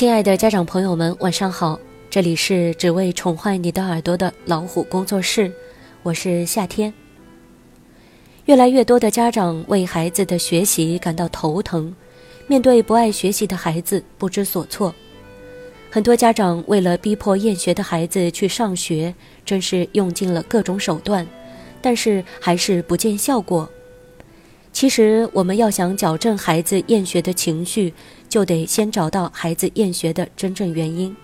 亲爱的家长朋友们，晚上好！这里是只为宠坏你的耳朵的老虎工作室，我是夏天。越来越多的家长为孩子的学习感到头疼，面对不爱学习的孩子不知所措。很多家长为了逼迫厌学的孩子去上学，真是用尽了各种手段，但是还是不见效果。其实，我们要想矫正孩子厌学的情绪，就得先找到孩子厌学的真正原因。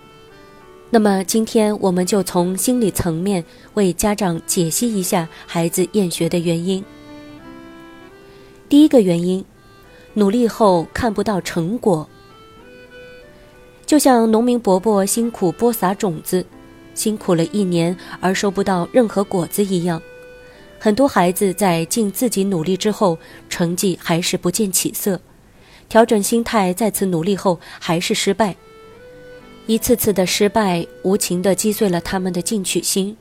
那么，今天我们就从心理层面为家长解析一下孩子厌学的原因。第一个原因，努力后看不到成果。就像农民伯伯辛苦播撒种子，辛苦了一年而收不到任何果子一样。很多孩子在尽自己努力之后，成绩还是不见起色；调整心态，再次努力后还是失败。一次次的失败，无情地击碎了他们的进取心，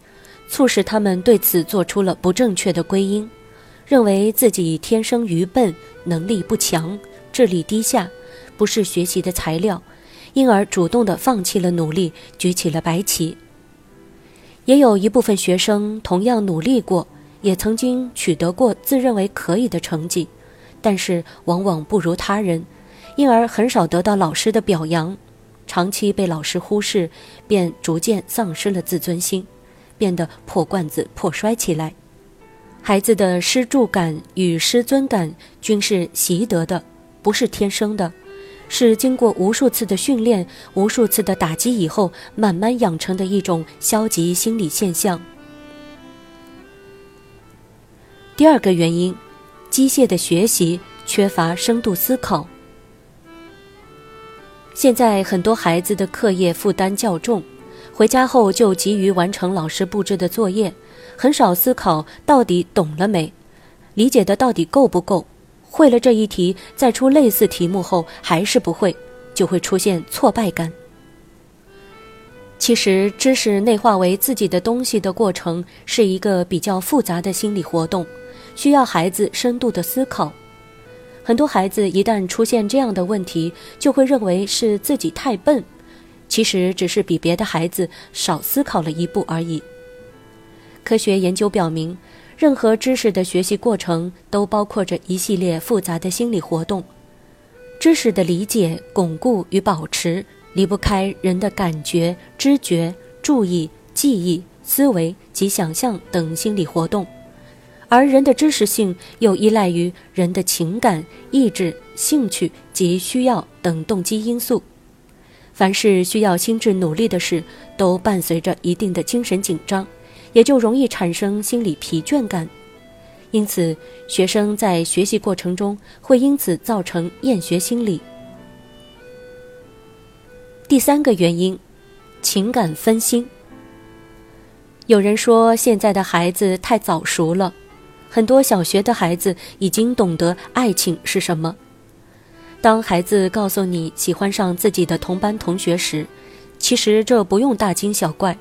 促使他们对此做出了不正确的归因，认为自己天生愚笨，能力不强，智力低下，不是学习的材料，因而主动地放弃了努力，举起了白旗。也有一部分学生同样努力过。也曾经取得过自认为可以的成绩，但是往往不如他人，因而很少得到老师的表扬，长期被老师忽视，便逐渐丧失了自尊心，变得破罐子破摔起来。孩子的失助感与失尊感均是习得的，不是天生的，是经过无数次的训练、无数次的打击以后，慢慢养成的一种消极心理现象。第二个原因，机械的学习缺乏深度思考。现在很多孩子的课业负担较重，回家后就急于完成老师布置的作业，很少思考到底懂了没，理解的到底够不够。会了这一题，再出类似题目后还是不会，就会出现挫败感。其实，知识内化为自己的东西的过程是一个比较复杂的心理活动。需要孩子深度的思考，很多孩子一旦出现这样的问题，就会认为是自己太笨，其实只是比别的孩子少思考了一步而已。科学研究表明，任何知识的学习过程都包括着一系列复杂的心理活动，知识的理解、巩固与保持离不开人的感觉、知觉、注意、记忆、思维及想象等心理活动。而人的知识性又依赖于人的情感、意志、兴趣及需要等动机因素。凡是需要心智努力的事，都伴随着一定的精神紧张，也就容易产生心理疲倦感。因此，学生在学习过程中会因此造成厌学心理。第三个原因，情感分心。有人说，现在的孩子太早熟了。很多小学的孩子已经懂得爱情是什么。当孩子告诉你喜欢上自己的同班同学时，其实这不用大惊小怪。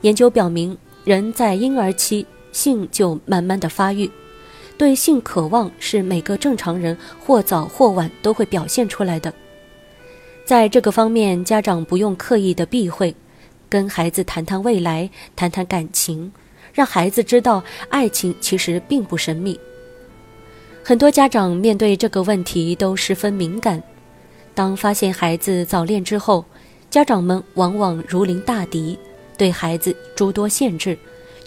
研究表明，人在婴儿期性就慢慢的发育，对性渴望是每个正常人或早或晚都会表现出来的。在这个方面，家长不用刻意的避讳，跟孩子谈谈未来，谈谈感情。让孩子知道，爱情其实并不神秘。很多家长面对这个问题都十分敏感。当发现孩子早恋之后，家长们往往如临大敌，对孩子诸多限制，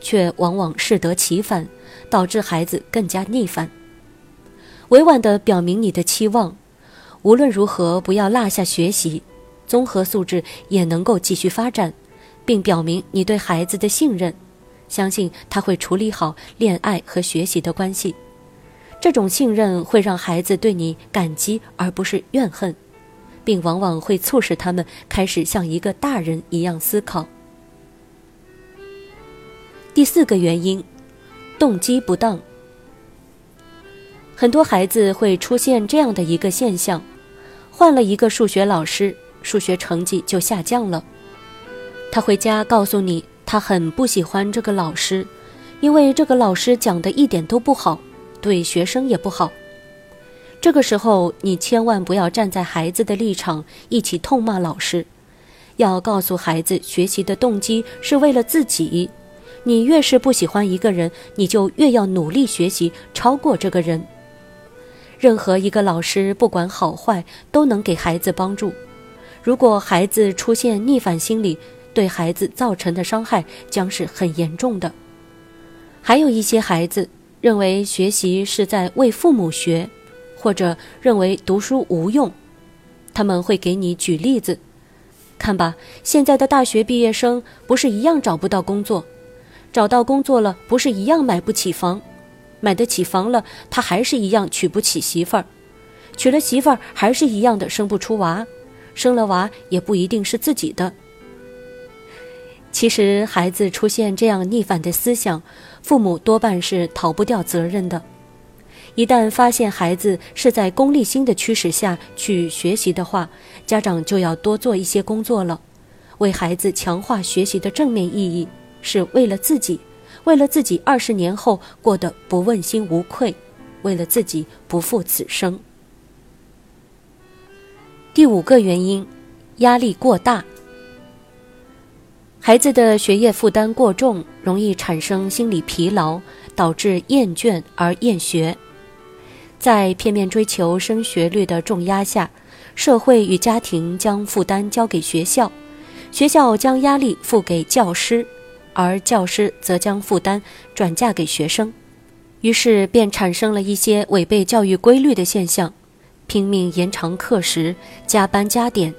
却往往适得其反，导致孩子更加逆反。委婉地表明你的期望，无论如何不要落下学习，综合素质也能够继续发展，并表明你对孩子的信任。相信他会处理好恋爱和学习的关系，这种信任会让孩子对你感激而不是怨恨，并往往会促使他们开始像一个大人一样思考。第四个原因，动机不当。很多孩子会出现这样的一个现象：换了一个数学老师，数学成绩就下降了。他回家告诉你。他很不喜欢这个老师，因为这个老师讲的一点都不好，对学生也不好。这个时候，你千万不要站在孩子的立场一起痛骂老师，要告诉孩子，学习的动机是为了自己。你越是不喜欢一个人，你就越要努力学习，超过这个人。任何一个老师，不管好坏，都能给孩子帮助。如果孩子出现逆反心理，对孩子造成的伤害将是很严重的。还有一些孩子认为学习是在为父母学。或者认为读书无用，他们会给你举例子。看吧，现在的大学毕业生不是一样找不到工作，找到工作了不是一样买不起房，买得起房了他还是一样娶不起媳妇儿，娶了媳妇儿还是一样的生不出娃，生了娃也不一定是自己的。其实孩子出现这样逆反的思想，父母多半是逃不掉责任的。一旦发现孩子是在功利心的驱使下去学习的话，家长就要多做一些工作了，为孩子强化学习的正面意义，是为了自己，为了自己二十年后过得不问心无愧，为了自己不负此生。第五个原因，压力过大，孩子的学业负担过重，容易产生心理疲劳，导致厌倦而厌学。在片面追求升学率的重压下，社会与家庭将负担交给学校，学校将压力付给教师，而教师则将负担转嫁给学生，于是便产生了一些违背教育规律的现象：拼命延长课时、加班加点，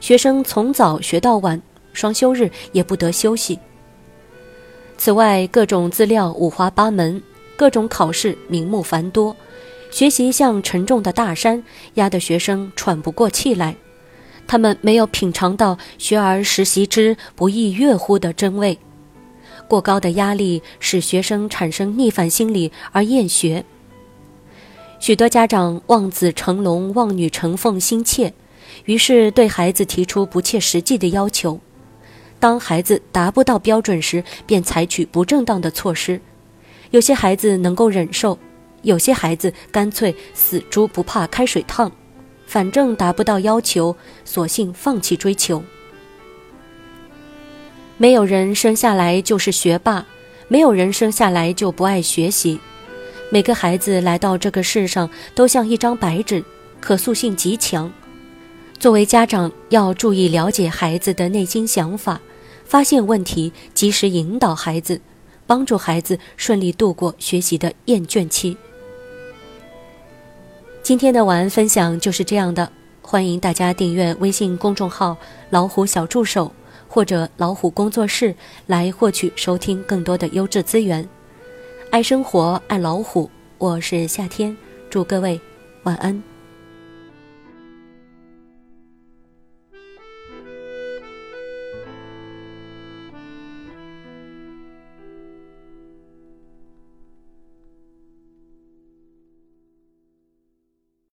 学生从早学到晚，双休日也不得休息。此外，各种资料五花八门，各种考试名目繁多。学习像沉重的大山，压得学生喘不过气来。他们没有品尝到“学而时习之，不亦说乎”的真味。过高的压力使学生产生逆反心理而厌学。许多家长望子成龙、望女成凤心切，于是对孩子提出不切实际的要求。当孩子达不到标准时，便采取不正当的措施。有些孩子能够忍受。有些孩子干脆死猪不怕开水烫，反正达不到要求，索性放弃追求。没有人生下来就是学霸，没有人生下来就不爱学习。每个孩子来到这个世上都像一张白纸，可塑性极强。作为家长，要注意了解孩子的内心想法，发现问题，及时引导孩子，帮助孩子顺利度过学习的厌倦期。今天的晚安分享就是这样的，欢迎大家订阅微信公众号“老虎小助手”或者“老虎工作室”来获取收听更多的优质资源。爱生活，爱老虎，我是夏天，祝各位晚安。